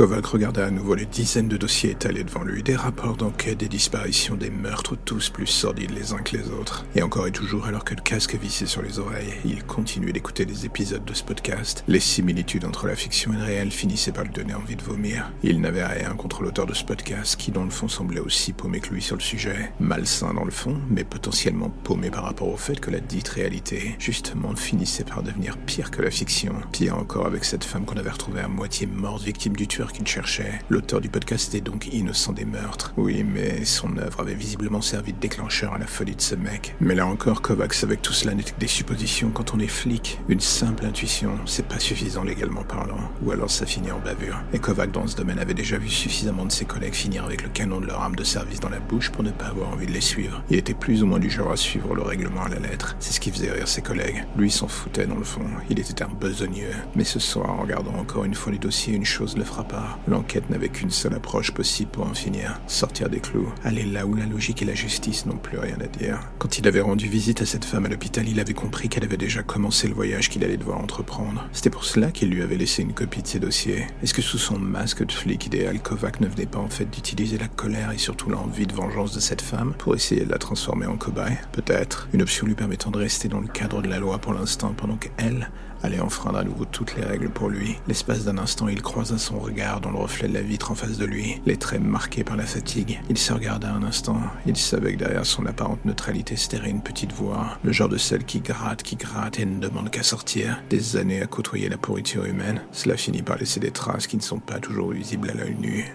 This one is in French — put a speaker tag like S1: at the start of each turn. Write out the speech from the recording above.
S1: Kovac regarda à nouveau les dizaines de dossiers étalés devant lui, des rapports d'enquête, des disparitions, des meurtres, tous plus sordides les uns que les autres. Et encore et toujours, alors que le casque vissait sur les oreilles, il continuait d'écouter les épisodes de ce podcast. Les similitudes entre la fiction et le réel finissaient par lui donner envie de vomir. Il n'avait rien contre l'auteur de ce podcast, qui dans le fond semblait aussi paumé que lui sur le sujet. Malsain dans le fond, mais potentiellement paumé par rapport au fait que la dite réalité, justement, finissait par devenir pire que la fiction. Pire encore avec cette femme qu'on avait retrouvée à moitié morte, victime du tueur qu'il cherchait. L'auteur du podcast était donc innocent des meurtres. Oui, mais son œuvre avait visiblement servi de déclencheur à la folie de ce mec. Mais là encore, Kovacs avec tout cela n'était que des suppositions quand on est flic. Une simple intuition, c'est pas suffisant légalement parlant. Ou alors ça finit en bavure. Et Kovac dans ce domaine avait déjà vu suffisamment de ses collègues finir avec le canon de leur arme de service dans la bouche pour ne pas avoir envie de les suivre. Il était plus ou moins du genre à suivre le règlement à la lettre. C'est ce qui faisait rire ses collègues. Lui s'en foutait dans le fond. Il était un besogneux. Mais ce soir, en regardant encore une fois les dossiers, une chose le frappa. L'enquête n'avait qu'une seule approche possible pour en finir. Sortir des clous. Aller là où la logique et la justice n'ont plus rien à dire. Quand il avait rendu visite à cette femme à l'hôpital, il avait compris qu'elle avait déjà commencé le voyage qu'il allait devoir entreprendre. C'était pour cela qu'il lui avait laissé une copie de ses dossiers. Est-ce que sous son masque de flic idéal, Kovac ne venait pas en fait d'utiliser la colère et surtout l'envie de vengeance de cette femme pour essayer de la transformer en cobaye? Peut-être. Une option lui permettant de rester dans le cadre de la loi pour l'instant pendant qu'elle allait enfreindre à nouveau toutes les règles pour lui. L'espace d'un instant, il croisa son regard dans le reflet de la vitre en face de lui, les traits marqués par la fatigue. Il se regarda un instant. Il savait que derrière son apparente neutralité se une petite voix, le genre de celle qui gratte, qui gratte et ne demande qu'à sortir. Des années à côtoyer la pourriture humaine, cela finit par laisser des traces qui ne sont pas toujours visibles à l'œil nu.